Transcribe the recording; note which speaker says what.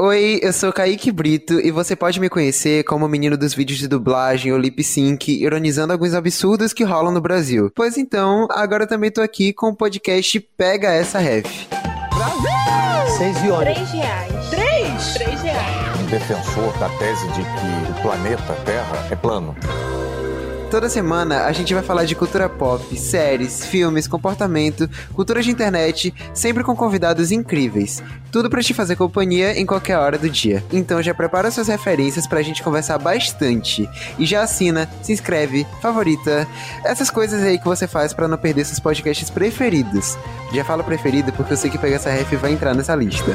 Speaker 1: Oi, eu sou Kaique Brito e você pode me conhecer como o menino dos vídeos de dublagem ou lip sync, ironizando alguns absurdos que rolam no Brasil. Pois então, agora eu também tô aqui com o podcast Pega Essa Ref.
Speaker 2: Seis e
Speaker 3: Três reais.
Speaker 4: Três?
Speaker 3: Três reais.
Speaker 5: defensor da tese de que o planeta Terra é plano.
Speaker 1: Toda semana a gente vai falar de cultura pop, séries, filmes, comportamento, cultura de internet, sempre com convidados incríveis. Tudo pra te fazer companhia em qualquer hora do dia. Então já prepara suas referências pra gente conversar bastante. E já assina, se inscreve, favorita, essas coisas aí que você faz pra não perder seus podcasts preferidos. Já falo preferido porque eu sei que Pega essa ref vai entrar nessa lista.